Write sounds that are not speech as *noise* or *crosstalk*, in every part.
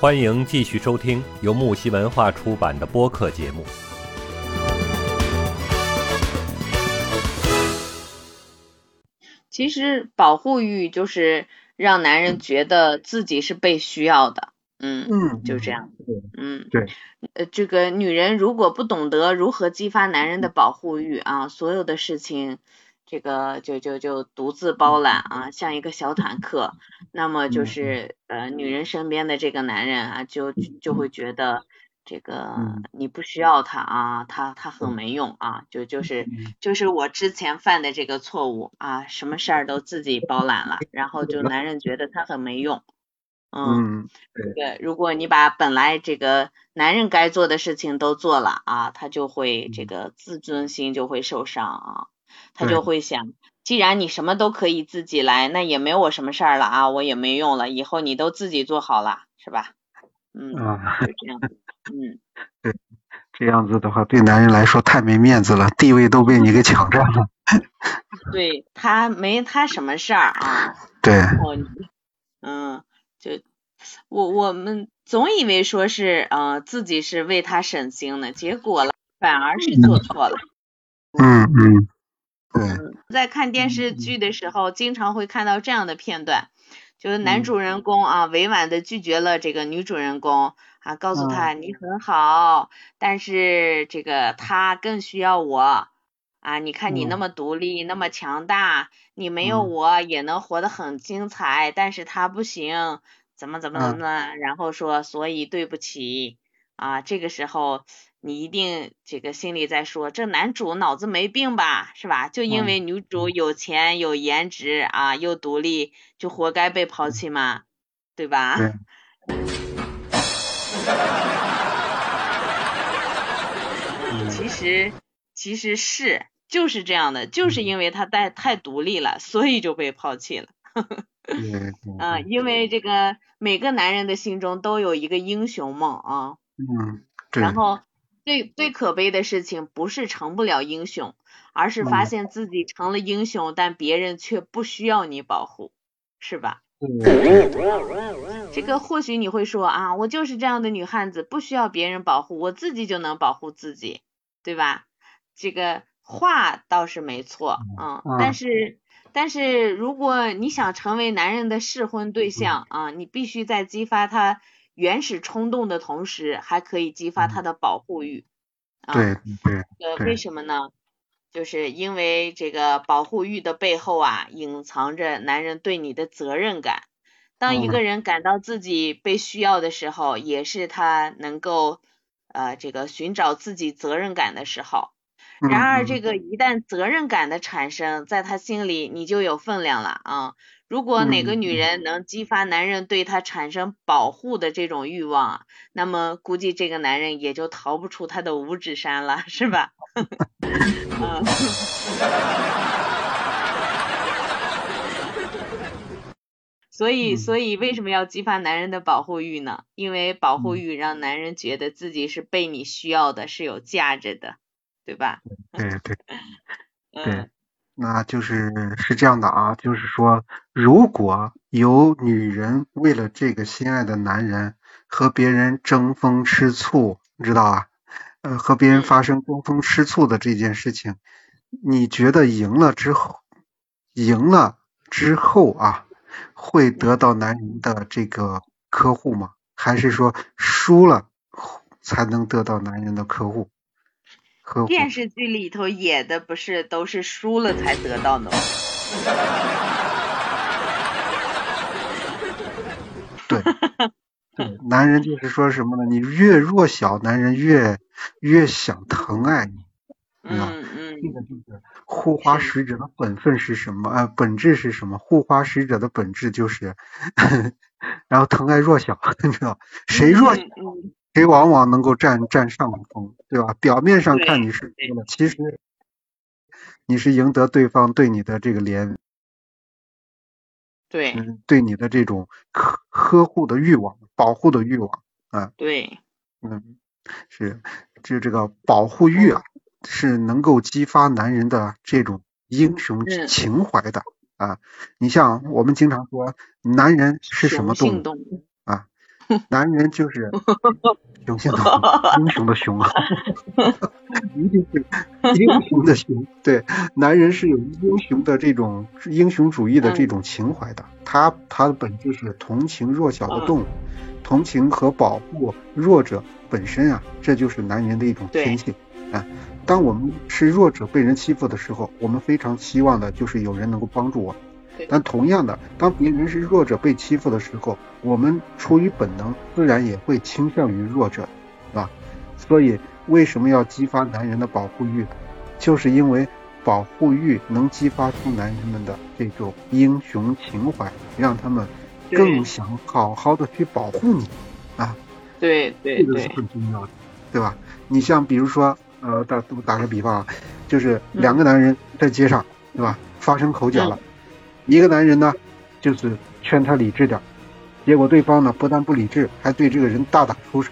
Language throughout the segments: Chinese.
欢迎继续收听由木西文化出版的播客节目。其实保护欲就是让男人觉得自己是被需要的，嗯嗯，就这样，嗯，对，呃，这个女人如果不懂得如何激发男人的保护欲啊，所有的事情，这个就就就独自包揽啊，像一个小坦克，那么就是呃，女人身边的这个男人啊，就就会觉得。这个你不需要他啊，他他很没用啊，就就是就是我之前犯的这个错误啊，什么事儿都自己包揽了，然后就男人觉得他很没用，嗯，对，如果你把本来这个男人该做的事情都做了啊，他就会这个自尊心就会受伤啊，他就会想，既然你什么都可以自己来，那也没我什么事儿了啊，我也没用了，以后你都自己做好了，是吧？嗯，就这样。嗯，*laughs* 对，这样子的话，对男人来说太没面子了，地位都被你给抢占了。*laughs* 对他没他什么事儿啊。对。嗯，就我我们总以为说是呃自己是为他省心呢，结果了反而是做错了。嗯嗯。对。在看电视剧的时候，经常会看到这样的片段，就是男主人公啊委婉的拒绝了这个女主人公。啊，告诉他你很好，但是这个他更需要我啊！你看你那么独立，那么强大，你没有我也能活得很精彩，但是他不行，怎么怎么怎么？然后说，所以对不起啊！这个时候你一定这个心里在说，这男主脑子没病吧，是吧？就因为女主有钱有颜值啊，又独立，就活该被抛弃吗？对吧？*laughs* 其实其实是就是这样的，就是因为他太太独立了，所以就被抛弃了。啊，因为这个每个男人的心中都有一个英雄梦啊。嗯，然后最最可悲的事情不是成不了英雄，而是发现自己成了英雄，但别人却不需要你保护，是吧？这个或许你会说啊，我就是这样的女汉子，不需要别人保护，我自己就能保护自己，对吧？这个话倒是没错，嗯，但是但是如果你想成为男人的适婚对象啊，你必须在激发他原始冲动的同时，还可以激发他的保护欲。对对。呃，为什么呢？就是因为这个保护欲的背后啊，隐藏着男人对你的责任感。当一个人感到自己被需要的时候，也是他能够呃这个寻找自己责任感的时候。然而，这个一旦责任感的产生，在他心里你就有分量了啊。如果哪个女人能激发男人对她产生保护的这种欲望，那么估计这个男人也就逃不出他的五指山了，是吧？*laughs* 嗯。*laughs* 所以，所以为什么要激发男人的保护欲呢？因为保护欲让男人觉得自己是被你需要的，是有价值的，对吧？*laughs* 对对对。那就是是这样的啊，就是说，如果有女人为了这个心爱的男人和别人争风吃醋，你知道啊？呃，和别人发生争风吃醋的这件事情，你觉得赢了之后，赢了之后啊，会得到男人的这个呵护吗？还是说输了才能得到男人的呵护？电视剧里头演的不是都是输了才得到的吗？*laughs* 对，对，男人就是说什么呢？你越弱小，男人越越想疼爱你，嗯嗯，这个就是护花使者的本分是什么？呃，本质是什么？护花使者的本质就是，*laughs* 然后疼爱弱小，*laughs* 你知道谁弱小？谁往往能够占占上风，对吧？表面上看你是输了，其实你是赢得对方对你的这个怜，对，嗯，对你的这种呵呵护的欲望、保护的欲望啊。对，嗯，是，就这个保护欲啊，是能够激发男人的这种英雄情怀的啊。你像我们经常说，男人是什么动物？*laughs* 男人就是 *laughs* 雄性的雄，英雄的雄啊，*laughs* 一定是英雄的雄。对，男人是有英雄的这种英雄主义的这种情怀的，他他的本质是同情弱小的动物，同情和保护弱者本身啊，这就是男人的一种天性啊。当我们是弱者被人欺负的时候，我们非常希望的就是有人能够帮助我。但同样的，当别人是弱者被欺负的时候，我们出于本能，自然也会倾向于弱者，是吧？所以为什么要激发男人的保护欲？就是因为保护欲能激发出男人们的这种英雄情怀，让他们更想好好的去保护你啊。对对对，这个是很重要的，对吧？你像比如说，呃，打打个比方啊，就是两个男人在街上，对吧？发生口角了。一个男人呢，就是劝他理智点，结果对方呢不但不理智，还对这个人大打出手，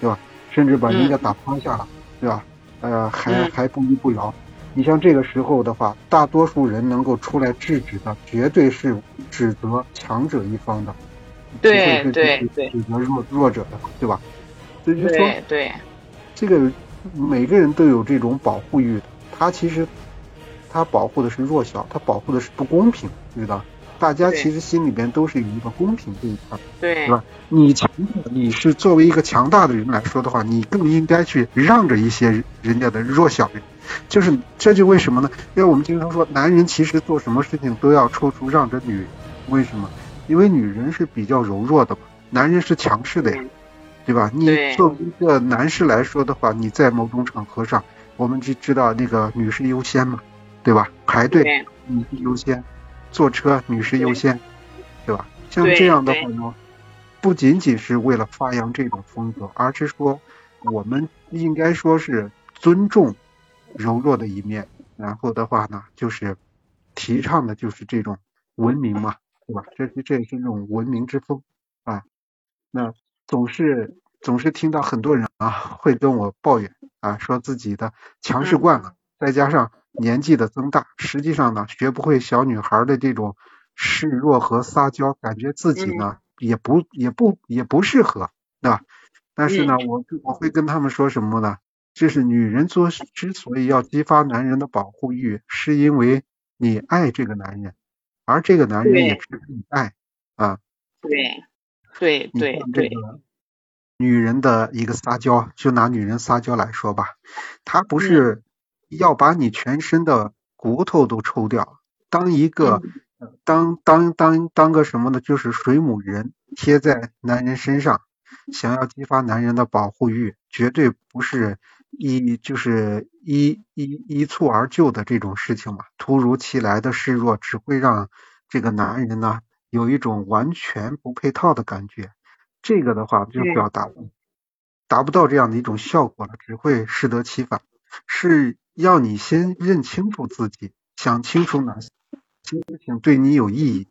对吧？甚至把人家打趴下了，对吧？呃，还还不依不饶。你像这个时候的话，大多数人能够出来制止的，绝对是指责强者一方的，对对对，指责弱弱者的，对吧？所以就说，对，这个每个人都有这种保护欲的，他其实。他保护的是弱小，他保护的是不公平，知道大家其实心里边都是有一个公平这一块，对，是吧？你强，你是作为一个强大的人来说的话，你更应该去让着一些人家的弱小人，就是这就为什么呢？因为我们经常说，男人其实做什么事情都要抽出让着女人，为什么？因为女人是比较柔弱的嘛，男人是强势的呀，对吧？你作为一个男士来说的话，你在某种场合上，我们就知道那个女士优先嘛。对吧？排队女士优先，坐车女士优先，对吧？像这样的话呢，不仅仅是为了发扬这种风格，而是说我们应该说是尊重柔弱的一面，然后的话呢，就是提倡的就是这种文明嘛，对吧？这是这也是一种文明之风啊。那总是总是听到很多人啊会跟我抱怨啊，说自己的强势惯了，再加上。年纪的增大，实际上呢，学不会小女孩的这种示弱和撒娇，感觉自己呢也不也不也不适合，对吧？但是呢，我我会跟他们说什么呢？就是女人做之所以要激发男人的保护欲，是因为你爱这个男人，而这个男人也是你爱啊。对对对对。女人的一个撒娇，就拿女人撒娇来说吧，她不是。要把你全身的骨头都抽掉，当一个当当当当个什么呢？就是水母人贴在男人身上，想要激发男人的保护欲，绝对不是一就是一一一蹴而就的这种事情嘛。突如其来的示弱只会让这个男人呢有一种完全不配套的感觉，这个的话就表达达不到这样的一种效果了，只会适得其反，是。要你先认清楚自己，想清楚哪些事情对你有意义，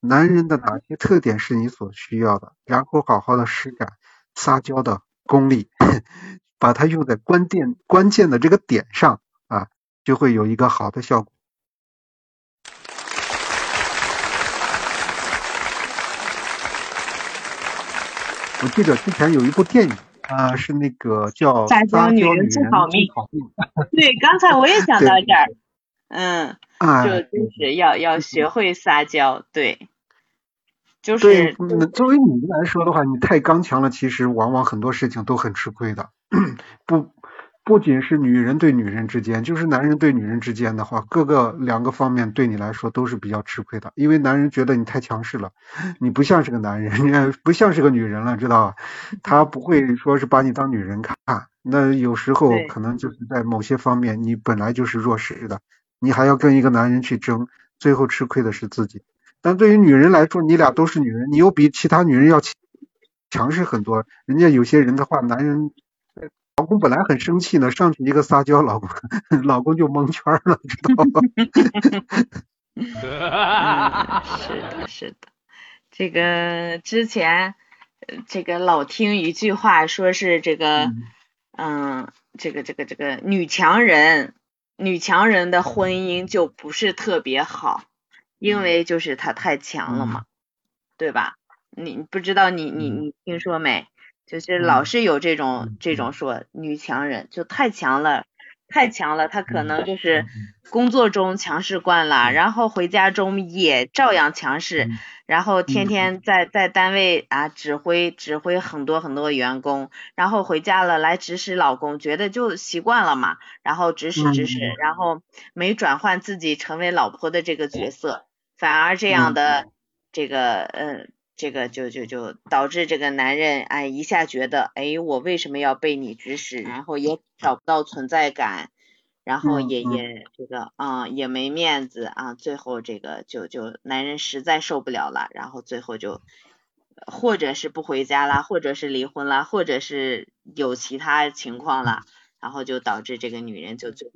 男人的哪些特点是你所需要的，然后好好的施展撒娇的功力，*laughs* 把它用在关键关键的这个点上啊，就会有一个好的效果。我记得之前有一部电影。啊，是那个叫撒娇女人最好命。对，刚才我也想 *laughs* 到这儿，嗯，就就是要要学会撒娇，对，就是。作为女人来说的话，你太刚强了，其实往往很多事情都很吃亏的，*coughs* 不。不仅是女人对女人之间，就是男人对女人之间的话，各个两个方面对你来说都是比较吃亏的。因为男人觉得你太强势了，你不像是个男人，你不像是个女人了，知道吧？他不会说是把你当女人看。那有时候可能就是在某些方面，你本来就是弱势的，你还要跟一个男人去争，最后吃亏的是自己。但对于女人来说，你俩都是女人，你又比其他女人要强强势很多。人家有些人的话，男人。老公本来很生气呢，上去一个撒娇，老公 *laughs* 老公就蒙圈了，知道吗？是的，是的。这个之前这个老听一句话，说是这个，嗯，这个这个这个女强人，女强人的婚姻就不是特别好，因为就是她太强了嘛，对吧？你不知道你你你听说没？就是老是有这种这种说女强人就太强了，太强了，她可能就是工作中强势惯了，然后回家中也照样强势，然后天天在在单位啊指挥指挥很多很多员工，然后回家了来指使老公，觉得就习惯了嘛，然后指使指使，然后没转换自己成为老婆的这个角色，反而这样的这个呃。这个就就就导致这个男人哎一下觉得哎我为什么要被你指使，然后也找不到存在感，然后也也这个啊也没面子啊，最后这个就就男人实在受不了了，然后最后就或者是不回家啦，或者是离婚啦，或者是有其他情况了，然后就导致这个女人就最后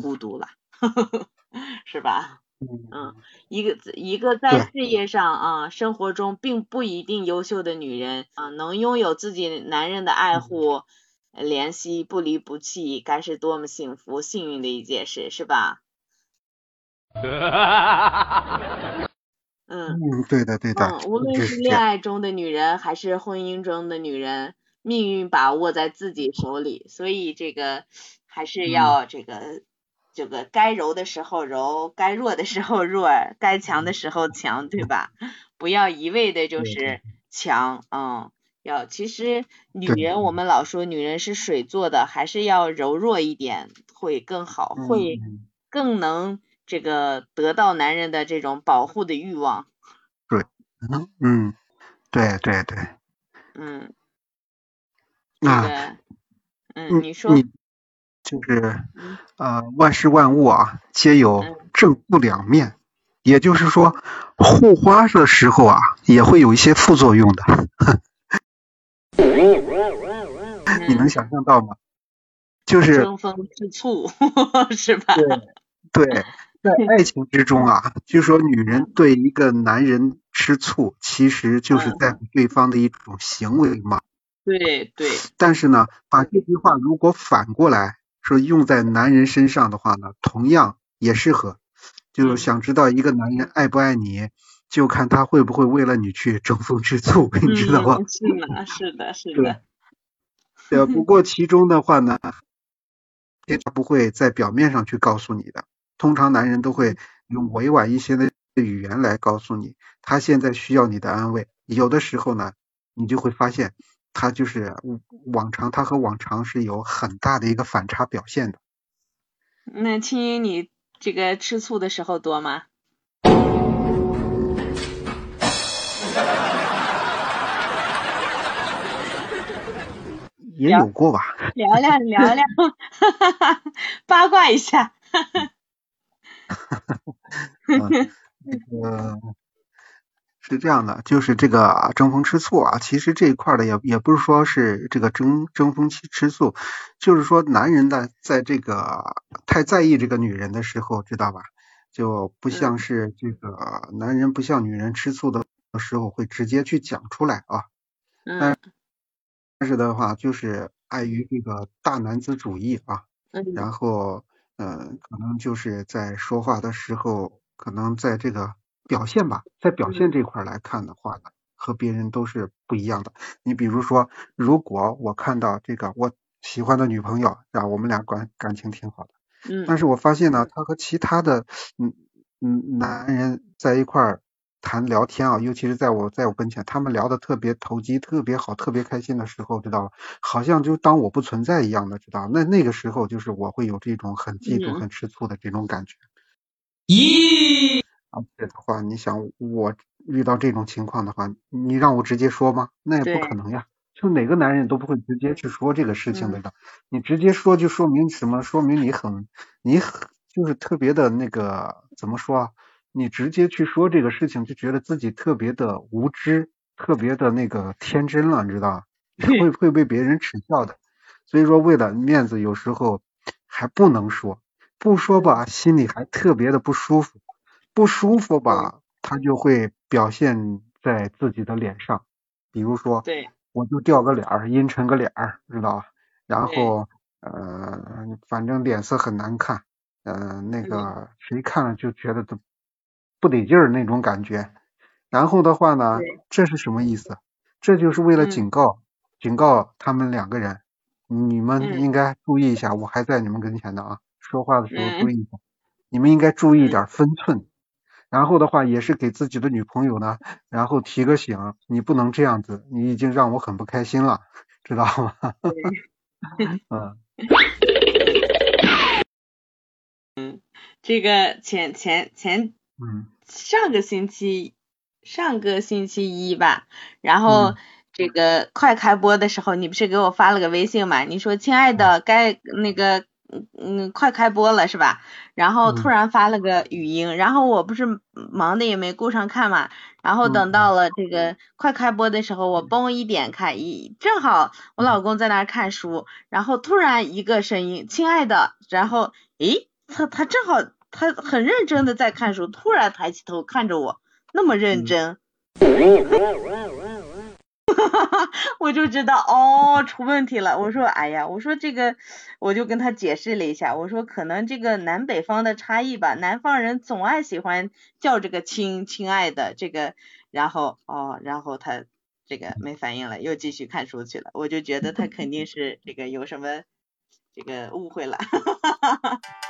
孤独了，*laughs* 是吧？嗯，一个一个在事业上啊，生活中并不一定优秀的女人啊，能拥有自己男人的爱护、怜惜、不离不弃，该是多么幸福、幸运的一件事，是吧？*laughs* 嗯嗯，对的对的。嗯，无论是恋爱中的女人，还是婚姻中的女人，命运把握在自己手里，所以这个还是要这个。这个该柔的时候柔，该弱的时候弱，该强的时候强，对吧？*laughs* 不要一味的就是强，嗯，要其实女人我们老说女人是水做的，还是要柔弱一点会更好，会更能这个得到男人的这种保护的欲望。对，嗯嗯，对对对，嗯，那嗯，你说。就是呃，万事万物啊，皆有正负两面，也就是说，护花的时候啊，也会有一些副作用的。*laughs* 你能想象到吗？就是争风吃醋，*laughs* 是吧？对对，在爱情之中啊，据说女人对一个男人吃醋，其实就是在乎对方的一种行为嘛。对对。但是呢，把这句话如果反过来。说用在男人身上的话呢，同样也适合。就是想知道一个男人爱不爱你，就看他会不会为了你去争风吃醋，你知道吧？是的，是的，是的。对，不过其中的话呢，他不会在表面上去告诉你的。通常男人都会用委婉一些的语言来告诉你，他现在需要你的安慰。有的时候呢，你就会发现。他就是往常，他和往常是有很大的一个反差表现的。那青音，你这个吃醋的时候多吗？也有过吧。聊聊聊聊，八卦一下。哈 *laughs* 哈。那个。是这样的，就是这个争风吃醋啊，其实这一块的也也不是说是这个争争风吃吃醋，就是说男人的在这个太在意这个女人的时候，知道吧？就不像是这个男人不像女人吃醋的时候会直接去讲出来啊。嗯。但是的话，就是碍于这个大男子主义啊，然后嗯，可能就是在说话的时候，可能在这个。表现吧，在表现这块来看的话呢，和别人都是不一样的。你比如说，如果我看到这个我喜欢的女朋友，啊，我们俩感感情挺好的，嗯，但是我发现呢，她和其他的嗯嗯男人在一块儿谈聊天啊，尤其是在我在我跟前，他们聊的特别投机，特别好，特别开心的时候，知道吧？好像就当我不存在一样的，知道？那那个时候就是我会有这种很嫉妒、很吃醋的这种感觉。咦？而且的话，你想我遇到这种情况的话，你让我直接说吗？那也不可能呀。就哪个男人都不会直接去说这个事情的。你直接说就说明什么？说明你很你很就是特别的那个怎么说啊？你直接去说这个事情，就觉得自己特别的无知，特别的那个天真了，你知道？*laughs* 会会被别人耻笑的。所以说，为了面子，有时候还不能说，不说吧，心里还特别的不舒服。不舒服吧，他就会表现在自己的脸上，比如说，对，我就掉个脸儿，阴沉个脸儿，知道吧？然后，呃，反正脸色很难看，呃，那个谁看了就觉得都不得劲儿那种感觉，然后的话呢，这是什么意思？这就是为了警告，警告他们两个人，你们应该注意一下，我还在你们跟前的啊，说话的时候注意一下，你们应该注意点分寸。然后的话也是给自己的女朋友呢，然后提个醒，你不能这样子，你已经让我很不开心了，知道吗？*laughs* *laughs* 嗯。嗯，这个前前前，嗯，上个星期上个星期一吧，然后这个快开播的时候，你不是给我发了个微信嘛？你说亲爱的，该那个。嗯嗯，快开播了是吧？然后突然发了个语音，然后我不是忙的也没顾上看嘛。然后等到了这个快开播的时候，我嘣一点开，一正好我老公在那看书，然后突然一个声音，亲爱的，然后诶，他他正好他很认真的在看书，突然抬起头看着我，那么认真。*laughs* 我就知道哦，出问题了。我说，哎呀，我说这个，我就跟他解释了一下。我说，可能这个南北方的差异吧，南方人总爱喜欢叫这个亲亲爱的这个，然后哦，然后他这个没反应了，又继续看书去了。我就觉得他肯定是这个有什么这个误会了。*laughs*